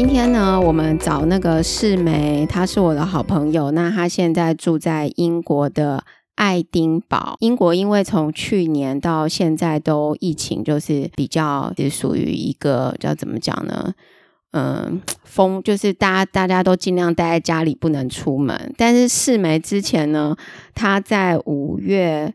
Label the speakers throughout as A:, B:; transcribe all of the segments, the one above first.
A: 今天呢，我们找那个世梅，她是我的好朋友。那她现在住在英国的爱丁堡。英国因为从去年到现在都疫情，就是比较是属于一个叫怎么讲呢？嗯，封就是大家大家都尽量待在家里，不能出门。但是世梅之前呢，她在五月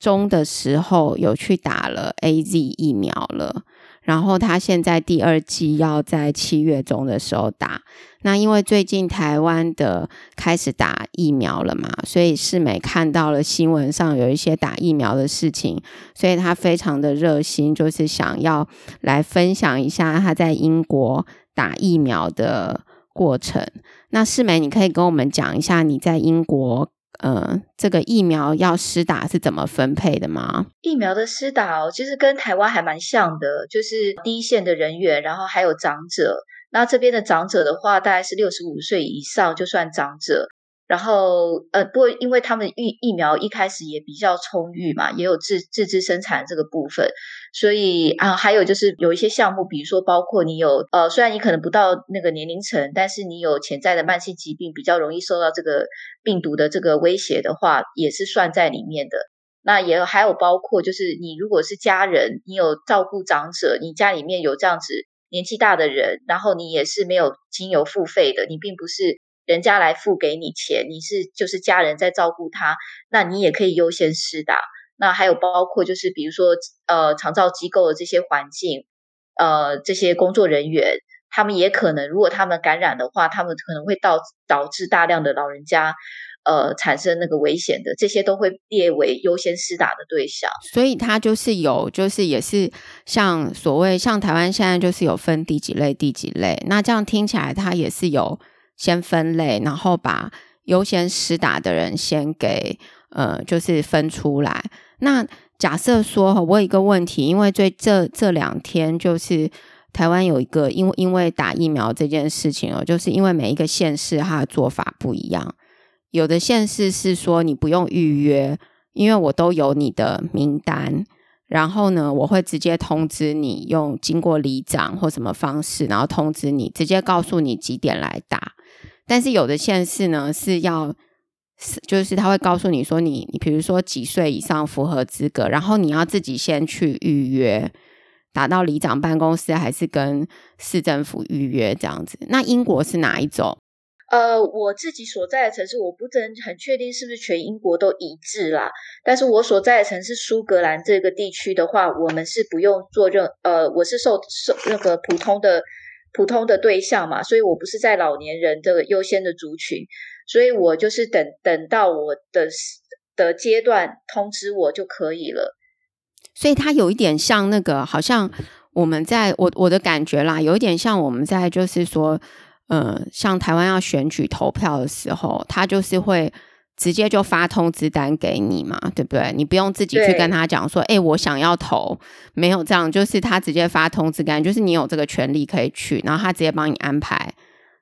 A: 中的时候有去打了 AZ 疫苗了。然后他现在第二剂要在七月中的时候打，那因为最近台湾的开始打疫苗了嘛，所以世美看到了新闻上有一些打疫苗的事情，所以他非常的热心，就是想要来分享一下他在英国打疫苗的过程。那世美，你可以跟我们讲一下你在英国。呃，这个疫苗要施打是怎么分配的吗？
B: 疫苗的施打哦，其实跟台湾还蛮像的，就是第一线的人员，然后还有长者。那这边的长者的话，大概是六十五岁以上就算长者。然后，呃，不过因为他们疫疫苗一开始也比较充裕嘛，也有自自制生产这个部分，所以啊，还有就是有一些项目，比如说包括你有呃，虽然你可能不到那个年龄层，但是你有潜在的慢性疾病，比较容易受到这个病毒的这个威胁的话，也是算在里面的。那也还有包括就是你如果是家人，你有照顾长者，你家里面有这样子年纪大的人，然后你也是没有经由付费的，你并不是。人家来付给你钱，你是就是家人在照顾他，那你也可以优先施打。那还有包括就是比如说呃长照机构的这些环境，呃这些工作人员，他们也可能如果他们感染的话，他们可能会导导致大量的老人家呃产生那个危险的，这些都会列为优先施打的对象。
A: 所以它就是有就是也是像所谓像台湾现在就是有分第几类第几类，那这样听起来它也是有。先分类，然后把优先施打的人先给呃，就是分出来。那假设说，我有一个问题，因为最这这两天就是台湾有一个，因为因为打疫苗这件事情哦，就是因为每一个县市它的做法不一样，有的县市是说你不用预约，因为我都有你的名单，然后呢，我会直接通知你，用经过里长或什么方式，然后通知你，直接告诉你几点来打。但是有的县市呢是要，就是他会告诉你说你，你比如说几岁以上符合资格，然后你要自己先去预约，打到里长办公室还是跟市政府预约这样子。那英国是哪一种？
B: 呃，我自己所在的城市，我不能很确定是不是全英国都一致啦。但是我所在的城市苏格兰这个地区的话，我们是不用做任，呃，我是受受那个普通的。普通的对象嘛，所以我不是在老年人的优先的族群，所以我就是等等到我的的阶段通知我就可以了。
A: 所以它有一点像那个，好像我们在我我的感觉啦，有一点像我们在就是说，呃，像台湾要选举投票的时候，他就是会。直接就发通知单给你嘛，对不对？你不用自己去跟他讲说，哎，我想要投，没有这样，就是他直接发通知单，就是你有这个权利可以去，然后他直接帮你安排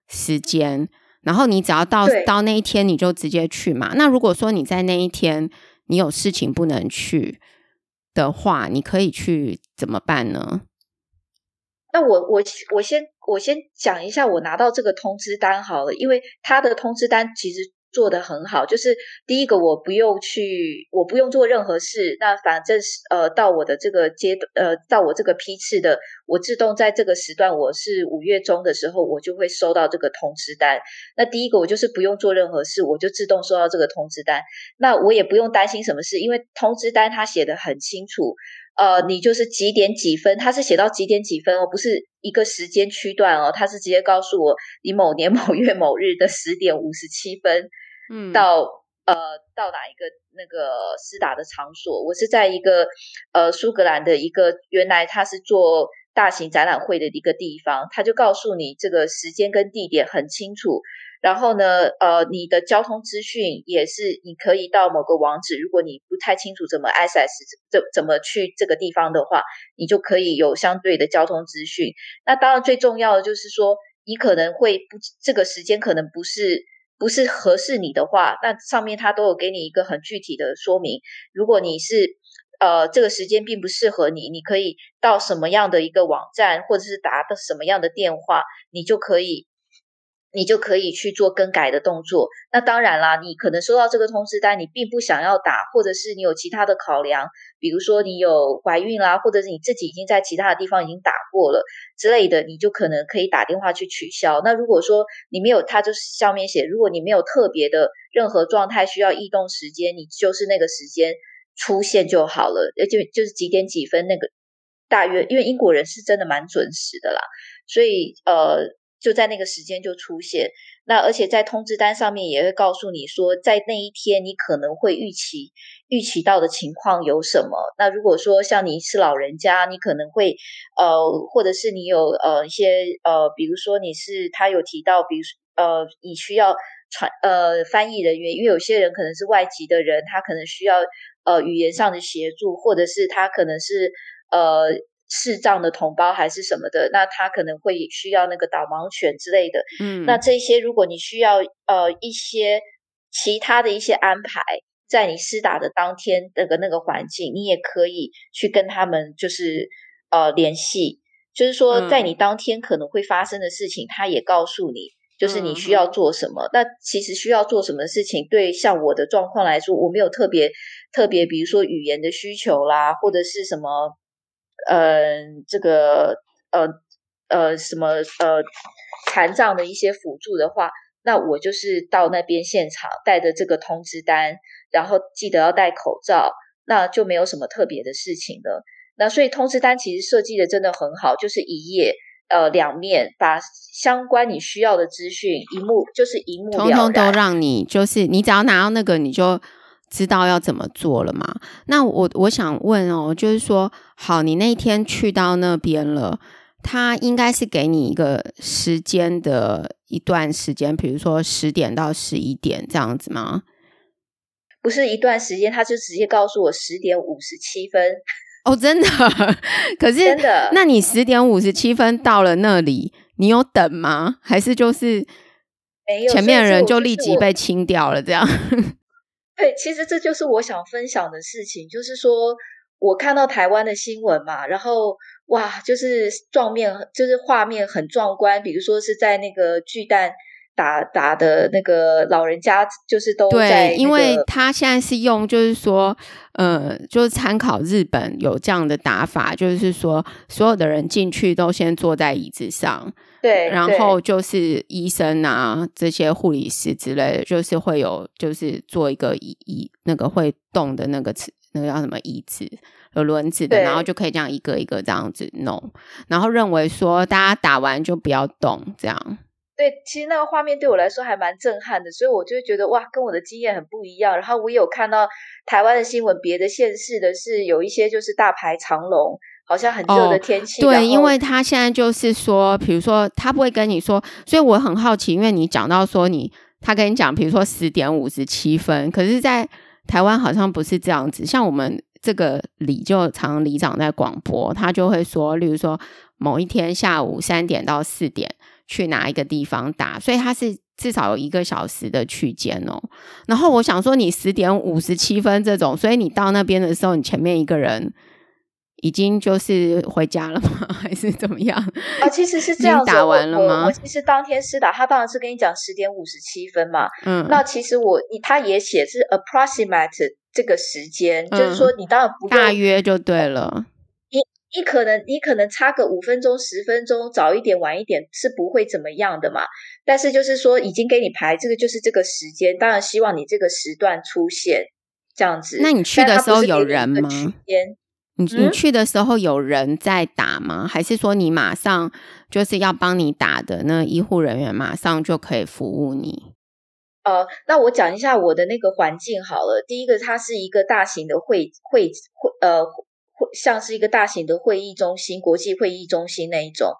A: 时间，然后你只要到到那一天你就直接去嘛。那如果说你在那一天你有事情不能去的话，你可以去怎么办呢？
B: 那我我我先我先讲一下我拿到这个通知单好了，因为他的通知单其实。做得很好，就是第一个，我不用去，我不用做任何事，那反正是呃，到我的这个阶段，呃，到我这个批次的，我自动在这个时段，我是五月中的时候，我就会收到这个通知单。那第一个，我就是不用做任何事，我就自动收到这个通知单。那我也不用担心什么事，因为通知单它写得很清楚，呃，你就是几点几分，它是写到几点几分哦，不是一个时间区段哦，它是直接告诉我你某年某月某日的十点五十七分。到呃到哪一个那个施打的场所？我是在一个呃苏格兰的一个原来他是做大型展览会的一个地方，他就告诉你这个时间跟地点很清楚。然后呢，呃，你的交通资讯也是你可以到某个网址，如果你不太清楚怎么 access 怎怎么去这个地方的话，你就可以有相对的交通资讯。那当然最重要的就是说，你可能会不这个时间可能不是。不是合适你的话，那上面它都有给你一个很具体的说明。如果你是呃这个时间并不适合你，你可以到什么样的一个网站，或者是打的什么样的电话，你就可以。你就可以去做更改的动作。那当然啦，你可能收到这个通知单，你并不想要打，或者是你有其他的考量，比如说你有怀孕啦，或者是你自己已经在其他的地方已经打过了之类的，你就可能可以打电话去取消。那如果说你没有，它就是上面写，如果你没有特别的任何状态需要异动时间，你就是那个时间出现就好了，而且就是几点几分那个大约，因为英国人是真的蛮准时的啦，所以呃。就在那个时间就出现，那而且在通知单上面也会告诉你说，在那一天你可能会预期预期到的情况有什么。那如果说像你是老人家，你可能会呃，或者是你有呃一些呃，比如说你是他有提到，比如呃你需要传呃翻译人员，因为有些人可能是外籍的人，他可能需要呃语言上的协助，或者是他可能是呃。视障的同胞还是什么的，那他可能会需要那个导盲犬之类的。嗯，那这些如果你需要呃一些其他的一些安排，在你施打的当天那个那个环境，你也可以去跟他们就是呃联系，就是说在你当天可能会发生的事情，嗯、他也告诉你，就是你需要做什么。嗯、那其实需要做什么事情，对像我的状况来说，我没有特别特别，比如说语言的需求啦，或者是什么。呃，这个呃呃什么呃残障的一些辅助的话，那我就是到那边现场带着这个通知单，然后记得要戴口罩，那就没有什么特别的事情了。那所以通知单其实设计的真的很好，就是一页呃两面，把相关你需要的资讯一目就是一目了然，
A: 通通都让你就是你只要拿到那个你就。知道要怎么做了吗？那我我想问哦，就是说，好，你那天去到那边了，他应该是给你一个时间的一段时间，比如说十点到十一点这样子吗？
B: 不是一段时间，他就直接告诉我十点五十七分。
A: 哦，真的？可是真的？那你十点五十七分到了那里，你有等吗？还是就是没有？前面的人就立即被清掉了，这样？
B: 对，其实这就是我想分享的事情，就是说我看到台湾的新闻嘛，然后哇，就是状面，就是画面很壮观，比如说是在那个巨蛋打打的那个老人家，就是都在、那个，
A: 对，因为他现在是用，就是说，呃，就是参考日本有这样的打法，就是说所有的人进去都先坐在椅子上。对，然后就是医生啊，这些护理师之类的，就是会有，就是做一个椅椅那个会动的那个词，那个叫什么椅子，有轮子的，然后就可以这样一个一个这样子弄，然后认为说大家打完就不要动，这样。
B: 对，其实那个画面对我来说还蛮震撼的，所以我就会觉得哇，跟我的经验很不一样。然后我也有看到台湾的新闻，别的县市的是有一些就是大排长龙。好像很热的天气，
A: 哦，对，因为他现在就是说，比如说他不会跟你说，所以我很好奇，因为你讲到说你他跟你讲，比如说十点五十七分，可是，在台湾好像不是这样子。像我们这个里就常常里长在广播，他就会说，例如说某一天下午三点到四点去哪一个地方打，所以他是至少有一个小时的区间哦。然后我想说，你十点五十七分这种，所以你到那边的时候，你前面一个人。已经就是回家了吗？还是怎么样？
B: 啊，其实是这样子。打完了吗？我，我其实当天是打，他当然是跟你讲十点五十七分嘛。嗯，那其实我他也写是 approximate 这个时间，嗯、就是说你当然不
A: 大约就对了。
B: 你你可能你可能差个五分钟、十分钟，早一点晚一点是不会怎么样的嘛。但是就是说已经给你排这个就是这个时间，当然希望你这个时段出现这样子。
A: 那你去的时候有人吗？你你去的时候有人在打吗？嗯、还是说你马上就是要帮你打的那医护人员马上就可以服务你？
B: 呃，那我讲一下我的那个环境好了。第一个，它是一个大型的会会会呃会像是一个大型的会议中心、国际会议中心那一种。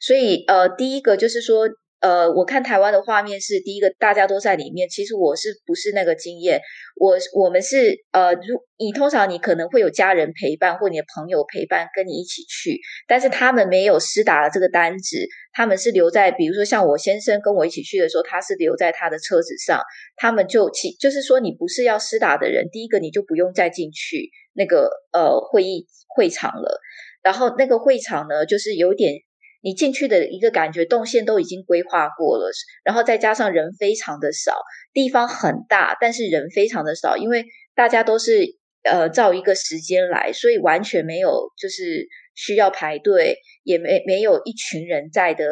B: 所以呃，第一个就是说，呃，我看台湾的画面是第一个，大家都在里面。其实我是不是那个经验？我我们是呃，如你通常你可能会有家人陪伴或你的朋友陪伴跟你一起去，但是他们没有施打的这个单子，他们是留在，比如说像我先生跟我一起去的时候，他是留在他的车子上，他们就其就是说你不是要施打的人，第一个你就不用再进去那个呃会议会场了，然后那个会场呢，就是有点。你进去的一个感觉，动线都已经规划过了，然后再加上人非常的少，地方很大，但是人非常的少，因为大家都是呃照一个时间来，所以完全没有就是需要排队，也没没有一群人在的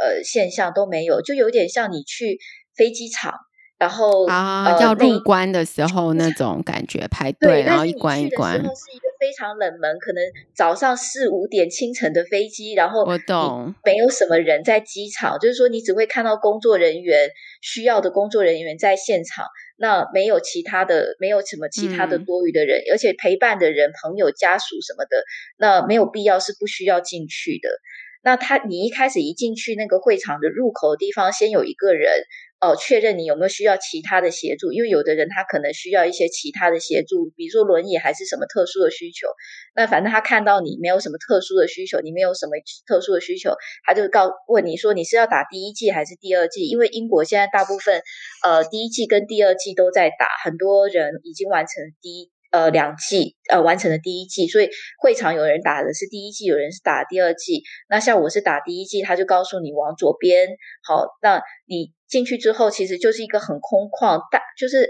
B: 呃现象都没有，就有点像你去飞机场。然后
A: 啊，呃、要入关的时候那种感觉，排队，然后一关一关。
B: 是一个非常冷门，可能早上四五点清晨的飞机，然后
A: 我懂，
B: 没有什么人在机场，就是说你只会看到工作人员需要的工作人员在现场，那没有其他的，没有什么其他的多余的人，嗯、而且陪伴的人、朋友、家属什么的，那没有必要是不需要进去的。那他，你一开始一进去那个会场的入口的地方，先有一个人。哦，确认你有没有需要其他的协助，因为有的人他可能需要一些其他的协助，比如说轮椅还是什么特殊的需求。那反正他看到你没有什么特殊的需求，你没有什么特殊的需求，他就告问你说你是要打第一剂还是第二剂？因为英国现在大部分呃第一剂跟第二剂都在打，很多人已经完成第一。呃，两剂呃完成了第一剂，所以会场有人打的是第一剂，有人是打第二剂。那像我是打第一剂，他就告诉你往左边。好，那你进去之后，其实就是一个很空旷，大就是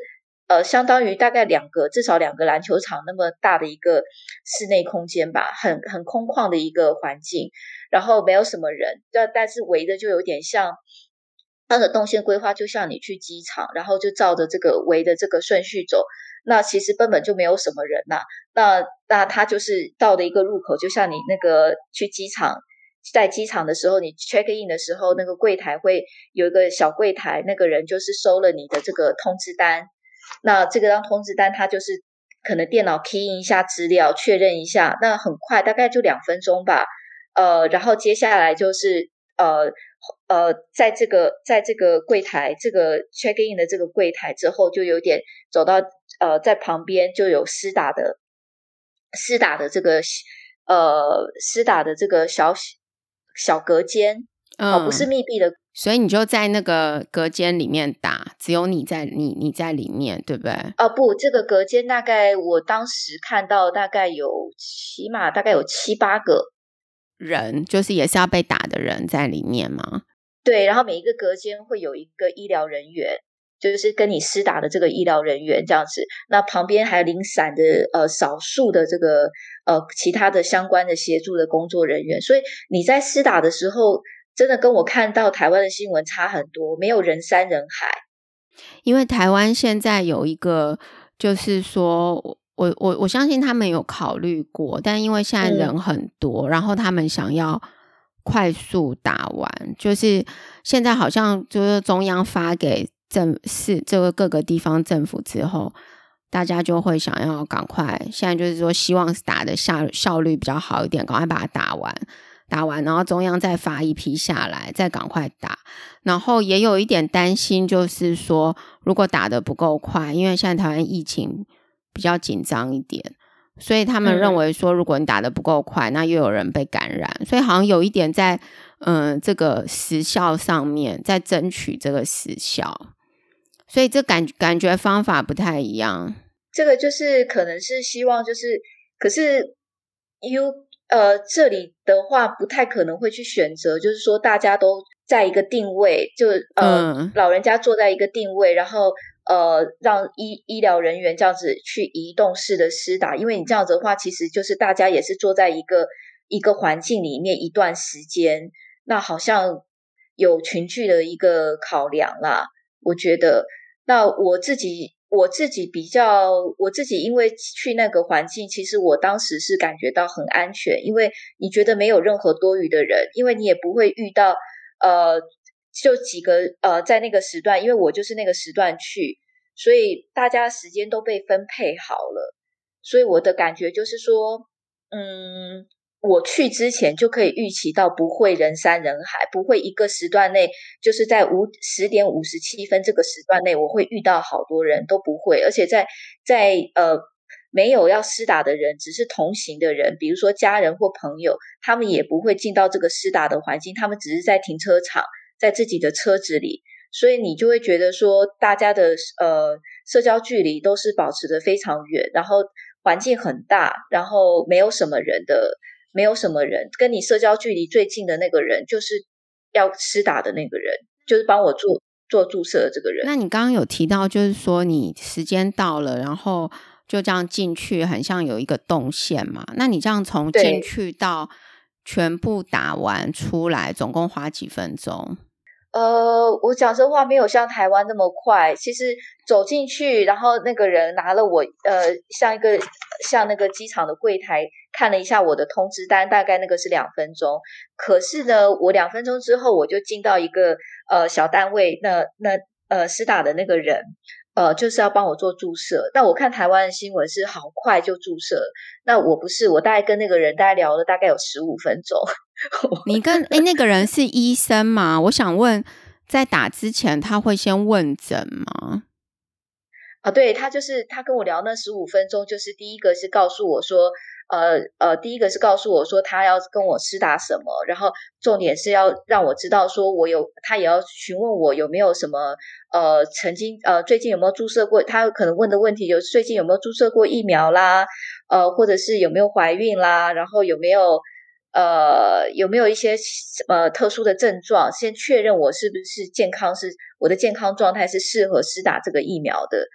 B: 呃相当于大概两个至少两个篮球场那么大的一个室内空间吧，很很空旷的一个环境，然后没有什么人，但但是围的就有点像它的动线规划，就像你去机场，然后就照着这个围的这个顺序走。那其实根本就没有什么人呐、那那他就是到的一个入口，就像你那个去机场，在机场的时候，你 check in 的时候，那个柜台会有一个小柜台，那个人就是收了你的这个通知单。那这个张通知单，他就是可能电脑 key in 一下资料，确认一下，那很快，大概就两分钟吧。呃，然后接下来就是呃。呃，在这个在这个柜台，这个 check in 的这个柜台之后，就有点走到呃，在旁边就有施打的施打的这个呃施打的这个小小隔间，
A: 嗯、
B: 哦，不是密闭的，
A: 所以你就在那个隔间里面打，只有你在你你在里面，对不对？
B: 哦，不，这个隔间大概我当时看到大概有起码大概有七八个
A: 人，就是也是要被打的人在里面吗？
B: 对，然后每一个隔间会有一个医疗人员，就是跟你施打的这个医疗人员这样子。那旁边还有零散的呃少数的这个呃其他的相关的协助的工作人员。所以你在施打的时候，真的跟我看到台湾的新闻差很多，没有人山人海。
A: 因为台湾现在有一个，就是说我我我相信他们有考虑过，但因为现在人很多，嗯、然后他们想要。快速打完，就是现在好像就是中央发给政市这个各个地方政府之后，大家就会想要赶快。现在就是说，希望打的效效率比较好一点，赶快把它打完，打完，然后中央再发一批下来，再赶快打。然后也有一点担心，就是说如果打得不够快，因为现在台湾疫情比较紧张一点。所以他们认为说，如果你打得不够快，嗯、那又有人被感染，所以好像有一点在嗯、呃、这个时效上面在争取这个时效，所以这感感觉方法不太一样。
B: 这个就是可能是希望就是，可是 U 呃这里的话不太可能会去选择，就是说大家都在一个定位，就呃、嗯、老人家坐在一个定位，然后。呃，让医医疗人员这样子去移动式的施打，因为你这样子的话，其实就是大家也是坐在一个一个环境里面一段时间，那好像有群聚的一个考量啦。我觉得，那我自己我自己比较，我自己因为去那个环境，其实我当时是感觉到很安全，因为你觉得没有任何多余的人，因为你也不会遇到呃。就几个呃，在那个时段，因为我就是那个时段去，所以大家时间都被分配好了。所以我的感觉就是说，嗯，我去之前就可以预期到不会人山人海，不会一个时段内就是在五十点五十七分这个时段内我会遇到好多人都不会，而且在在呃没有要施打的人，只是同行的人，比如说家人或朋友，他们也不会进到这个施打的环境，他们只是在停车场，在自己的车子里，所以你就会觉得说大家的呃社交距离都是保持的非常远，然后环境很大，然后没有什么人的。没有什么人跟你社交距离最近的那个人，就是要施打的那个人，就是帮我做做注射的这个人。
A: 那你刚刚有提到，就是说你时间到了，然后就这样进去，很像有一个动线嘛？那你这样从进去到全部打完出来，总共花几分钟？
B: 呃，我讲实话没有像台湾那么快。其实走进去，然后那个人拿了我，呃，像一个像那个机场的柜台看了一下我的通知单，大概那个是两分钟。可是呢，我两分钟之后我就进到一个呃小单位，那那呃施打的那个人，呃就是要帮我做注射。那我看台湾的新闻是好快就注射，那我不是，我大概跟那个人大概聊了大概有十五分钟。
A: 你跟诶那个人是医生吗？我想问，在打之前他会先问诊吗？
B: 啊，对，他就是他跟我聊那十五分钟，就是第一个是告诉我说，呃呃，第一个是告诉我说他要跟我施打什么，然后重点是要让我知道说我有，他也要询问我有没有什么呃曾经呃最近有没有注射过，他可能问的问题就是最近有没有注射过疫苗啦，呃或者是有没有怀孕啦，然后有没有。呃，有没有一些呃特殊的症状？先确认我是不是健康，是我的健康状态是适合施打这个疫苗的。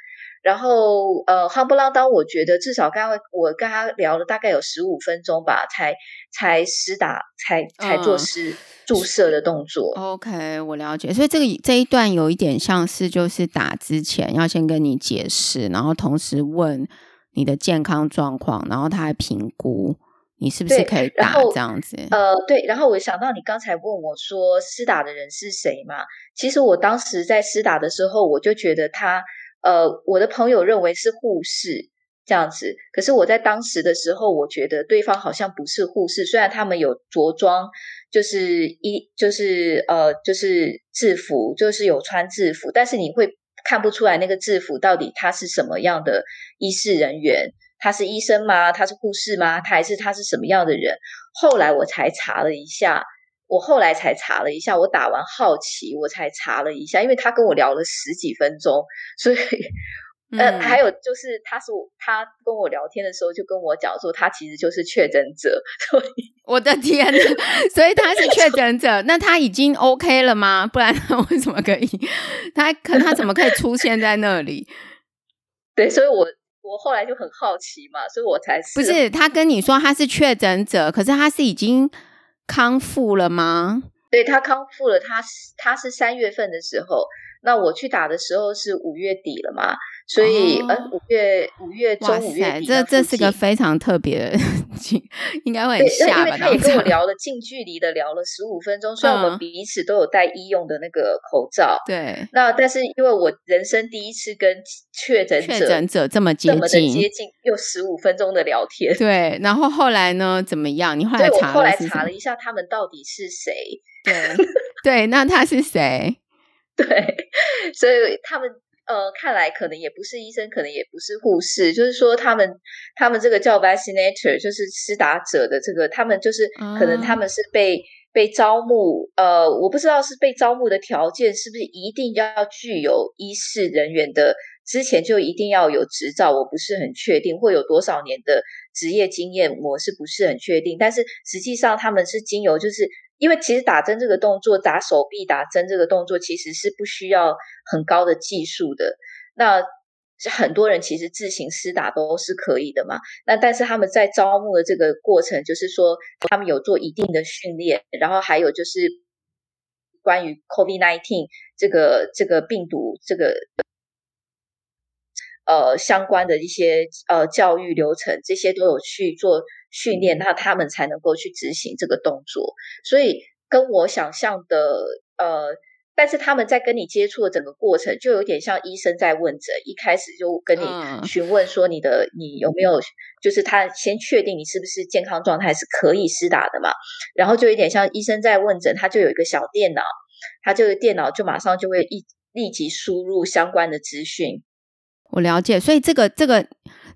B: 然后呃，夯不啷当，我觉得至少刚刚我跟他聊了大概有十五分钟吧，才才施打，才才做施、嗯、注射的动作。
A: OK，我了解。所以这个这一段有一点像是就是打之前要先跟你解释，然后同时问你的健康状况，然后他还评估。你是不是可以打这样子？
B: 呃，对，然后我想到你刚才问我说施打的人是谁嘛？其实我当时在施打的时候，我就觉得他，呃，我的朋友认为是护士这样子。可是我在当时的时候，我觉得对方好像不是护士，虽然他们有着装，就是一就是呃就是制服，就是有穿制服，但是你会看不出来那个制服到底他是什么样的医事人员。他是医生吗？他是护士吗？他还是他是什么样的人？后来我才查了一下，我后来才查了一下，我打完好奇，我才查了一下，因为他跟我聊了十几分钟，所以，嗯、呃，还有就是他是他跟我聊天的时候就跟我讲说，他其实就是确诊者。所以
A: 我的天呐，所以他是确诊者，那他已经 OK 了吗？不然他为什么可以？他可他怎么可以出现在那里？
B: 对，所以我。我后来就很好奇嘛，所以我才是。
A: 不是他跟你说他是确诊者，可是他是已经康复了吗？
B: 对，他康复了，他是他是三月份的时候，那我去打的时候是五月底了嘛。所以，呃，五月五月中五月底，
A: 这这是个非常特别的，应该会很吓吧？
B: 因为他也跟我聊了近距离的聊了十五分钟，虽然我们彼此都有戴医用的那个口罩，
A: 对。
B: 那但是因为我人生第一次跟确诊者确
A: 诊者这么接近，这么的
B: 接近，又十五分钟的聊天，
A: 对。然后后来呢？怎么样？你后来查
B: 后来查了一下，他们到底是谁？
A: 对 对，那他是谁？
B: 对，所以他们。呃，看来可能也不是医生，可能也不是护士，就是说他们他们这个叫 vaccinator，就是施打者的这个，他们就是可能他们是被、嗯、被招募，呃，我不知道是被招募的条件是不是一定要具有医事人员的，之前就一定要有执照，我不是很确定，会有多少年的职业经验，我是不是很确定，但是实际上他们是经由就是。因为其实打针这个动作，打手臂打针这个动作其实是不需要很高的技术的。那很多人其实自行施打都是可以的嘛。那但是他们在招募的这个过程，就是说他们有做一定的训练，然后还有就是关于 COVID-19 这个这个病毒这个。呃，相关的一些呃教育流程，这些都有去做训练，那他们才能够去执行这个动作。所以跟我想象的呃但是他们在跟你接触的整个过程，就有点像医生在问诊，一开始就跟你询问说你的你有没有，就是他先确定你是不是健康状态是可以施打的嘛，然后就有点像医生在问诊，他就有一个小电脑，他这个电脑就马上就会一立即输入相关的资讯。
A: 我了解，所以这个这个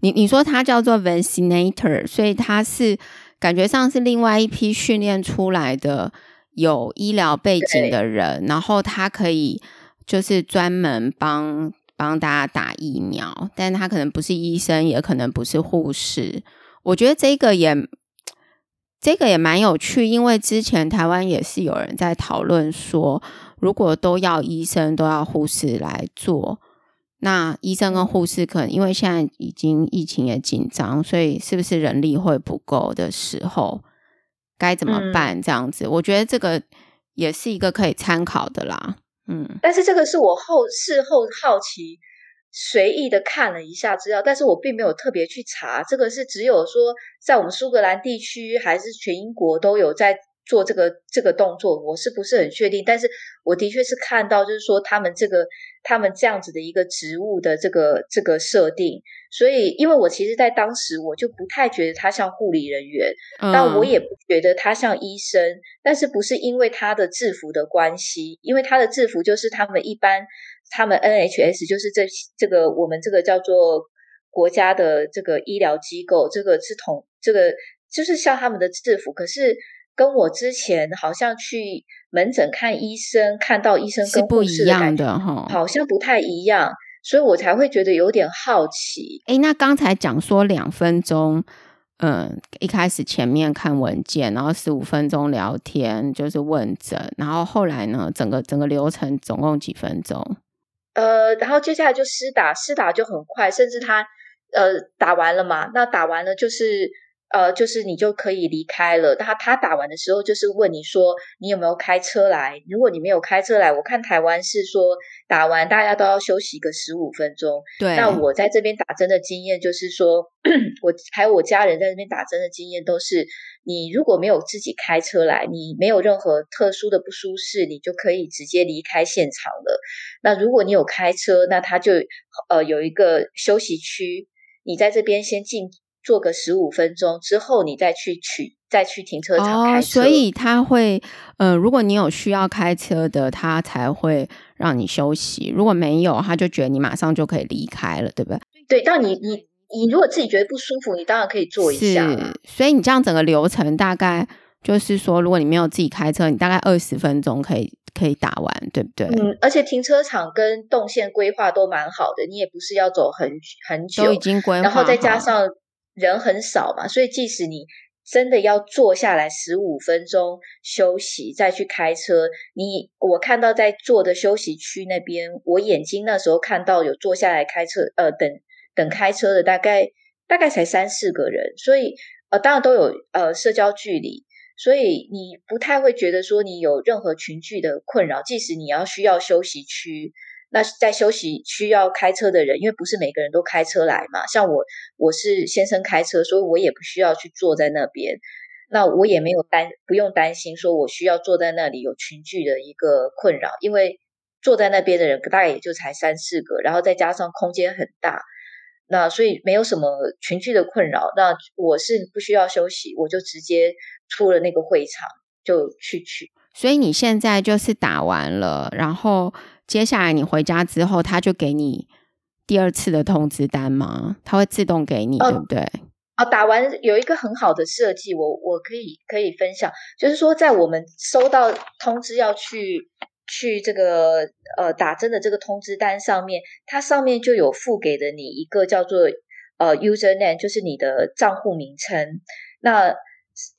A: 你你说它叫做 vaccinator，所以它是感觉上是另外一批训练出来的。有医疗背景的人，然后他可以就是专门帮帮大家打疫苗，但他可能不是医生，也可能不是护士。我觉得这个也这个也蛮有趣，因为之前台湾也是有人在讨论说，如果都要医生都要护士来做，那医生跟护士可能因为现在已经疫情也紧张，所以是不是人力会不够的时候？该怎么办？这样子，嗯，我觉得这个也是一个可以参考的啦。嗯，
B: 但是这个是我后事后好奇随意的看了一下资料，但是我并没有特别去查。这个是只有说在我们苏格兰地区还是全英国都有在。做这个这个动作，我是不是很确定？但是我的确是看到，就是说他们这个他们这样子的一个职务的这个这个设定，所以因为我其实，在当时我就不太觉得他像护理人员，嗯，但我也不觉得他像医生，但是不是因为他的制服的关系，因为他的制服就是他们一般他们 NHS 就是这这个我们这个叫做国家的这个医疗机构，这个是统这个就是像他们的制服，可是。跟我之前好像去门诊看医生，看到医生跟护士的感觉
A: 是不一样的哈，
B: 好像不太一样，所以我才会觉得有点好奇。
A: 诶，那刚才讲说两分钟，嗯，一开始前面看文件，然后十五分钟聊天，就是问诊，然后后来呢，整个整个流程总共几分钟？
B: 呃，然后接下来就施打，施打就很快，甚至他呃打完了嘛，那打完了就是。呃，就是你就可以离开了。他他打完的时候，就是问你说你有没有开车来。如果你没有开车来，我看台湾是说打完大家都要休息个十五分钟。
A: 对。
B: 那我在这边打针的经验就是说，我还有我家人在这边打针的经验都是，你如果没有自己开车来，你没有任何特殊的不舒适，你就可以直接离开现场了。那如果你有开车，那他就呃有一个休息区，你在这边先进。做个十五分钟之后，你再去取，再去停车场开车。哦，
A: 所以他会，呃，如果你有需要开车的，他才会让你休息；如果没有，他就觉得你马上就可以离开了，对不对？
B: 对，但你你你如果自己觉得不舒服，你当然可以坐一下。
A: 是，所以你这样整个流程大概就是说，如果你没有自己开车，你大概二十分钟可以可以打完，对不对？
B: 嗯，而且停车场跟动线规划都蛮好的，你也不是要走很很久，
A: 都已经规划好，
B: 然后再加上。人很少嘛，所以即使你真的要坐下来十五分钟休息，再去开车，你我看到在坐的休息区那边，我眼睛那时候看到有坐下来开车，呃，等等开车的大概大概才三四个人，所以呃，当然都有呃社交距离，所以你不太会觉得说你有任何群聚的困扰，即使你要需要休息区。那在休息需要开车的人，因为不是每个人都开车来嘛。像我，我是先生开车，所以我也不需要去坐在那边。那我也没有担，不用担心说我需要坐在那里有群聚的一个困扰，因为坐在那边的人大概也就才三四个，然后再加上空间很大，那所以没有什么群聚的困扰。那我是不需要休息，我就直接出了那个会场就去取。
A: 所以你现在就是打完了，然后。接下来你回家之后，他就给你第二次的通知单吗？他会自动给你，哦、对不对？
B: 啊，打完有一个很好的设计，我我可以可以分享，就是说在我们收到通知要去去这个呃打针的这个通知单上面，它上面就有附给的你一个叫做呃 user name，就是你的账户名称。那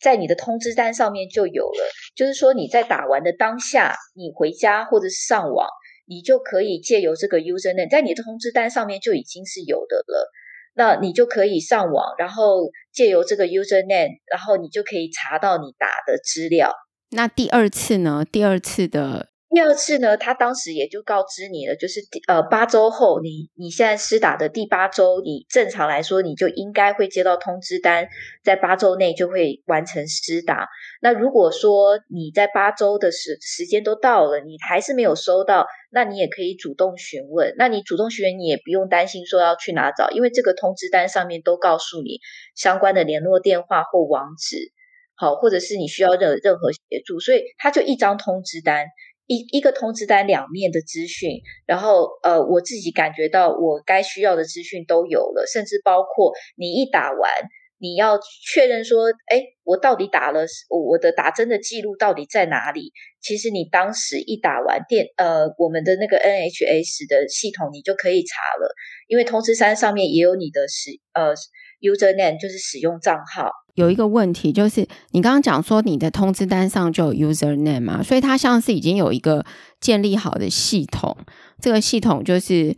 B: 在你的通知单上面就有了，就是说你在打完的当下，你回家或者是上网。你就可以借由这个 username，在你的通知单上面就已经是有的了。那你就可以上网，然后借由这个 username，然后你就可以查到你打的资料。
A: 那第二次呢？第二次的
B: 第二次呢，他当时也就告知你了，就是呃八周后你，你你现在施打的第八周，你正常来说你就应该会接到通知单，在八周内就会完成施打。那如果说你在八周的时时间都到了，你还是没有收到，那你也可以主动询问。那你主动询问，你也不用担心说要去哪找，因为这个通知单上面都告诉你相关的联络电话或网址，好，或者是你需要任任何协助，所以它就一张通知单。一一个通知单两面的资讯，然后呃，我自己感觉到我该需要的资讯都有了，甚至包括你一打完，你要确认说，哎，我到底打了，我的打针的记录到底在哪里？其实你当时一打完电，呃，我们的那个 NHS 的系统你就可以查了，因为通知单上面也有你的使呃 username，就是使用账号。
A: 有一个问题，就是你刚刚讲说你的通知单上就有 user name 嘛，所以它像是已经有一个建立好的系统，这个系统就是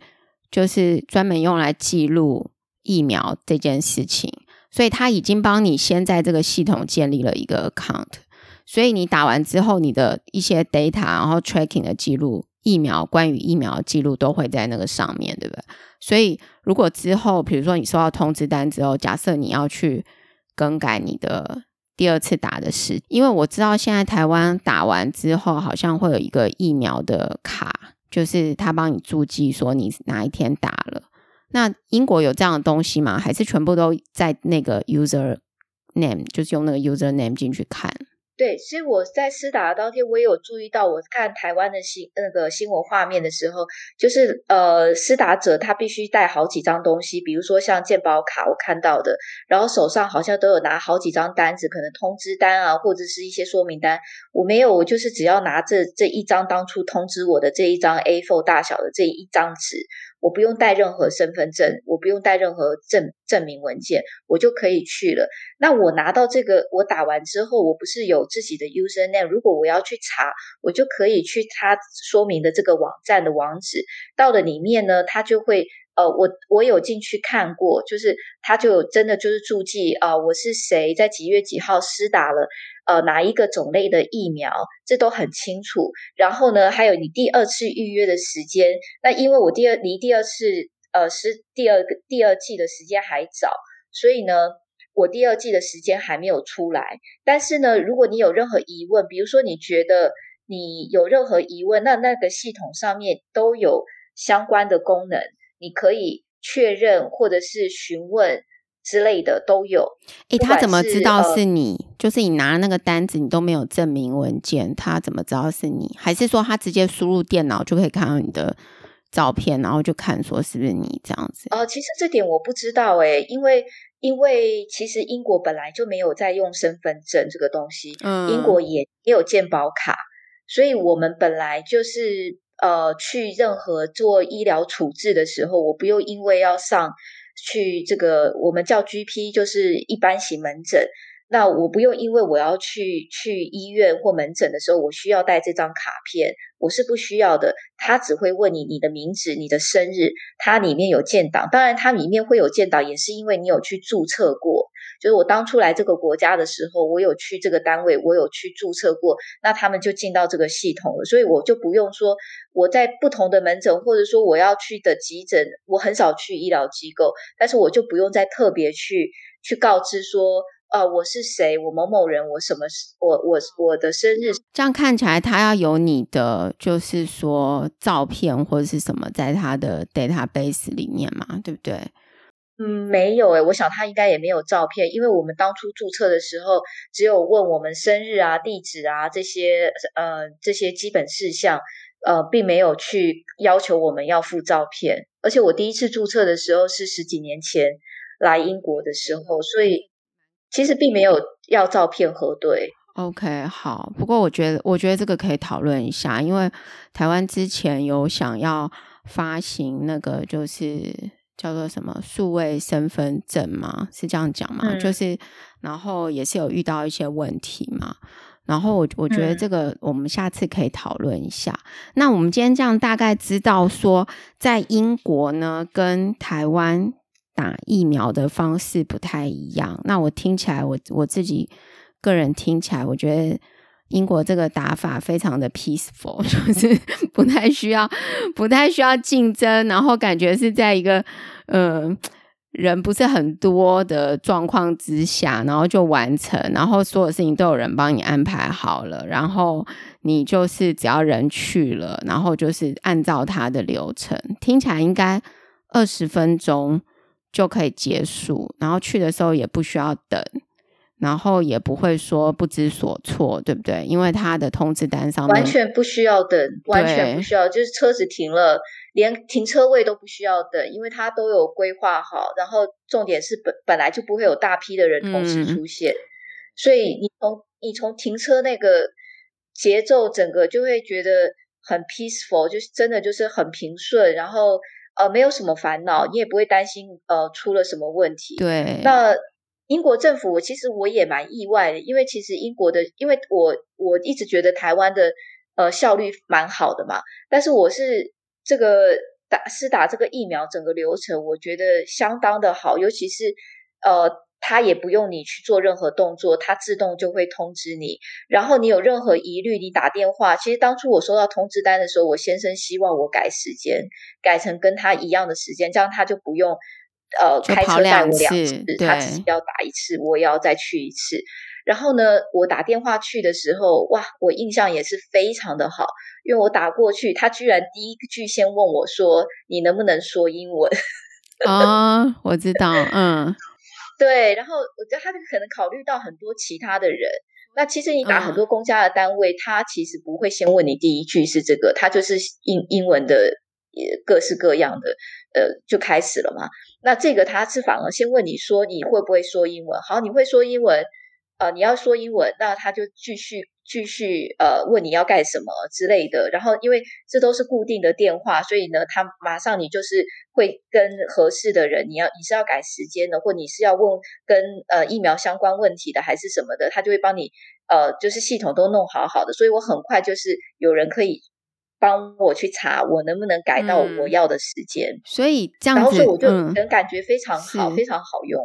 A: 就是专门用来记录疫苗这件事情，所以它已经帮你先在这个系统建立了一个 account，所以你打完之后，你的一些 data，然后 tracking 的记录，疫苗关于疫苗记录都会在那个上面，对不对？所以如果之后，比如说你收到通知单之后，假设你要去更改你的第二次打的时，因为我知道现在台湾打完之后好像会有一个疫苗的卡，就是他帮你注记说你哪一天打了。那英国有这样的东西吗？还是全部都在那个 user name，就是用那个 user name 进去看？
B: 对，所以我在施打的当天，我也有注意到，我看台湾的新那个新闻画面的时候，就是呃，施打者他必须带好几张东西，比如说像健保卡，我看到的，然后手上好像都有拿好几张单子，可能通知单啊，或者是一些说明单。我没有，我就是只要拿这这一张当初通知我的这一张 A4 大小的这一张纸。我不用带任何身份证，我不用带任何证证明文件，我就可以去了。那我拿到这个，我打完之后，我不是有自己的 username？如果我要去查，我就可以去他说明的这个网站的网址。到了里面呢，他就会。呃，我我有进去看过，就是他就真的就是注记啊，我是谁，在几月几号施打了呃哪一个种类的疫苗，这都很清楚。然后呢，还有你第二次预约的时间，那因为我第二离第二次呃是第二个第二季的时间还早，所以呢，我第二季的时间还没有出来。但是呢，如果你有任何疑问，比如说你觉得你有任何疑问，那那个系统上面都有相关的功能。你可以确认或者是询问之类的都有。诶，他怎么知道是你？呃、就是你拿那个单子，你都没有证明文件，他怎么知道是你？还是说他直接输入电脑就可以看到你的照片，然后就看说是不是你这样子？呃，其实这点我不知道诶，因为因为其实英国本来就没有在用身份证这个东西，嗯，英国也也有健保卡，所以我们本来就是。呃，去任何做医疗处置的时候，我不用因为要上去这个我们叫 GP，就是一般型门诊。那我不用因为我要去去医院或门诊的时候，我需要带这张卡片，我是不需要的。他只会问你你的名字、你的生日，它里面有建档。当然，它里面会有建档，也是因为你有去注册过。就是我当初来这个国家的时候，我有去这个单位，我有去注册过，那他们就进到这个系统了，所以我就不用说我在不同的门诊，或者说我要去的急诊，我很少去医疗机构，但是我就不用再特别去去告知说，呃，我是谁，我某某人，我什么，我我我的生日。这样看起来，他要有你的，就是说照片或者是什么，在他的 database 里面嘛，对不对？嗯，没有诶，我想他应该也没有照片，因为我们当初注册的时候，只有问我们生日啊、地址啊这些，呃，这些基本事项，呃，并没有去要求我们要附照片。而且我第一次注册的时候是十几年前来英国的时候，所以其实并没有要照片核对。OK，好，不过我觉得，我觉得这个可以讨论一下，因为台湾之前有想要发行那个，就是。叫做什么数位身份证吗？是这样讲吗？嗯、就是，然后也是有遇到一些问题嘛。然后我我觉得这个我们下次可以讨论一下。嗯、那我们今天这样大概知道说，在英国呢跟台湾打疫苗的方式不太一样。那我听起来，我我自己个人听起来，我觉得
A: 英国这个打法非常的 peaceful，就是不太需要不太需要竞争，然后感觉是在一个嗯。呃人不是很多的状况之下，然后就完成，然后所有事情都有人帮你安排好了，然后你就是只要人去了，然后就是按照他的流程，听起来应该二十分钟就可以结束，然后去的时候也不需要等，然后也不会说不知所措，对不对？因为他的通知单上面
B: 完全不需要等，完全不需要，就是车子停了。连停车位都不需要等，因为它都有规划好。然后重点是本本来就不会有大批的人同时出现，嗯、所以你从你从停车那个节奏，整个就会觉得很 peaceful，就是真的就是很平顺。然后呃，没有什么烦恼，你也不会担心呃出了什么问题。
A: 对。
B: 那英国政府，其实我也蛮意外的，因为其实英国的，因为我我一直觉得台湾的呃效率蛮好的嘛，但是我是。这个打施打这个疫苗整个流程，我觉得相当的好，尤其是呃，他也不用你去做任何动作，他自动就会通知你。然后你有任何疑虑，你打电话。其实当初我收到通知单的时候，我先生希望我改时间，改成跟他一样的时间，这样他就不用呃开车带我两次，他只是要打一次，我也要再去一次。然后呢，我打电话去的时候，哇，我印象也是非常的好，因为我打过去，他居然第一句先问我说：“你能不能说英文？”
A: 啊、哦，我知道，嗯，
B: 对。然后我觉得他可能考虑到很多其他的人。那其实你打很多公家的单位，嗯、他其实不会先问你第一句是这个，他就是英英文的，各式各样的，呃，就开始了嘛。那这个他是反而先问你说你会不会说英文？好，你会说英文。呃，你要说英文，那他就继续继续呃问你要干什么之类的。然后，因为这都是固定的电话，所以呢，他马上你就是会跟合适的人，你要你是要改时间的，或你是要问跟呃疫苗相关问题的，还是什么的，他就会帮你呃就是系统都弄好好的。所以我很快就是有人可以帮我去查我能不能改到我要的时间。
A: 嗯、所以这样子，
B: 我就能感觉非常好，嗯、非常好用。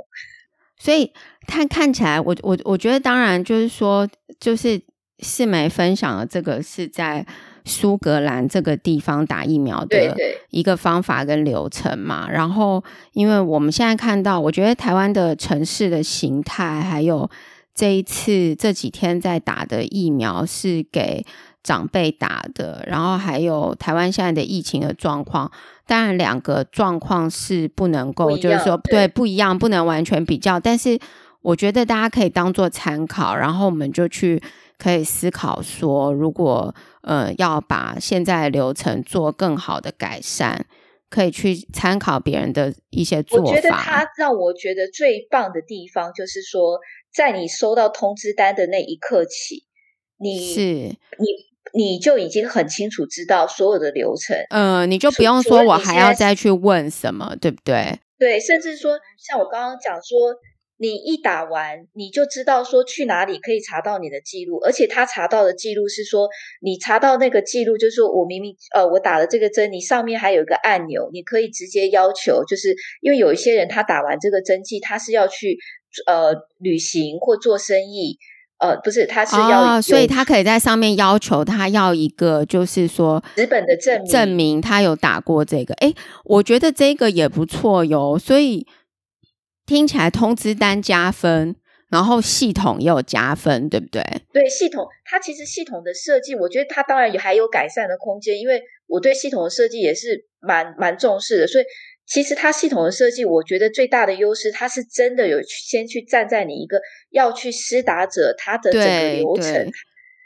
A: 所以看看起来，我我我觉得，当然就是说，就是世梅分享的这个是在苏格兰这个地方打疫苗的一个方法跟流程嘛。然后，因为我们现在看到，我觉得台湾的城市的形态，还有这一次这几天在打的疫苗是给长辈打的，然后还有台湾现在的疫情的状况。当然，两个状况是不能够，就是说对，不一样，不能完全比较。但是我觉得大家可以当做参考，然后我们就去可以思考说，如果呃要把现在的流程做更好的改善，可以去参考别人的一些做法。
B: 我觉得他让我觉得最棒的地方就是说，在你收到通知单的那一刻起，你
A: 是
B: 你。你就已经很清楚知道所有的流程，
A: 嗯、呃，你就不用说我还要再去问什么，对不对？
B: 对，甚至说像我刚刚讲说，你一打完你就知道说去哪里可以查到你的记录，而且他查到的记录是说，你查到那个记录就是说我明明呃我打了这个针，你上面还有一个按钮，你可以直接要求，就是因为有一些人他打完这个针剂，他是要去呃旅行或做生意。呃，不是，他是要、哦，
A: 所以他可以在上面要求他要一个，就是说
B: 纸本的证明，
A: 证明他有打过这个。哎，我觉得这个也不错哟。所以听起来通知单加分，然后系统也有加分，对不对？
B: 对，系统它其实系统的设计，我觉得它当然也还有改善的空间，因为我对系统的设计也是蛮蛮重视的，所以。其实它系统的设计，我觉得最大的优势，它是真的有先去站在你一个要去施打者他的整个流程，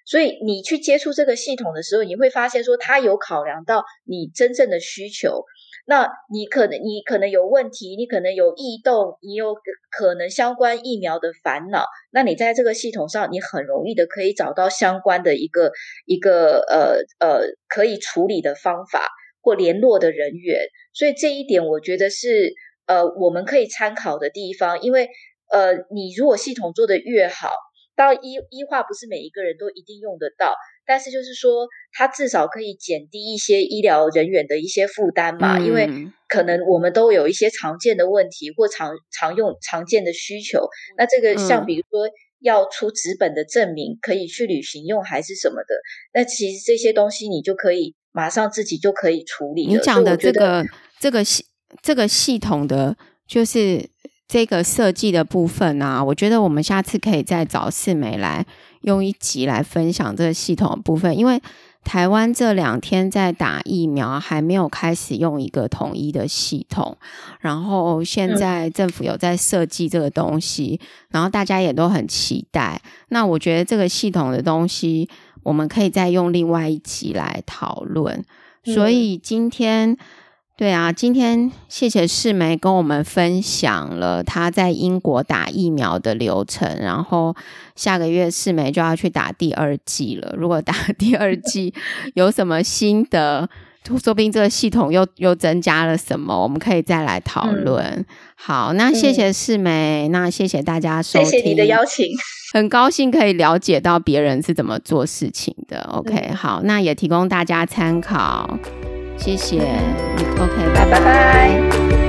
B: 所以你去接触这个系统的时候，你会发现说，它有考量到你真正的需求。那你可能你可能有问题，你可能有异动，你有可能相关疫苗的烦恼，那你在这个系统上，你很容易的可以找到相关的一个一个呃呃可以处理的方法。或联络的人员，所以这一点我觉得是呃我们可以参考的地方，因为呃你如果系统做得越好，当然医医化不是每一个人都一定用得到，但是就是说它至少可以减低一些医疗人员的一些负担嘛，嗯、因为可能我们都有一些常见的问题或常常用常见的需求，那这个像比如说要出纸本的证明，可以去旅行用还是什么的，那其实这些东西你就可以马上自己就可以处理。
A: 你讲的这个这个系这个系统的，就是这个设计的部分啊，我觉得我们下次可以再找四美来用一集来分享这个系统的部分，因为。台湾这两天在打疫苗，还没有开始用一个统一的系统。然后现在政府有在设计这个东西，然后大家也都很期待。那我觉得这个系统的东西，我们可以再用另外一集来讨论。所以今天。对啊，今天谢谢世梅跟我们分享了她在英国打疫苗的流程，然后下个月世梅就要去打第二剂了。如果打第二剂有什么心得，说不定这个系统又又增加了什么，我们可以再来讨论。嗯、好，那谢谢世梅，嗯、那谢谢大家收听，
B: 谢谢你的邀请，
A: 很高兴可以了解到别人是怎么做事情的。OK，、嗯、好，那也提供大家参考。谢谢，OK，拜拜拜。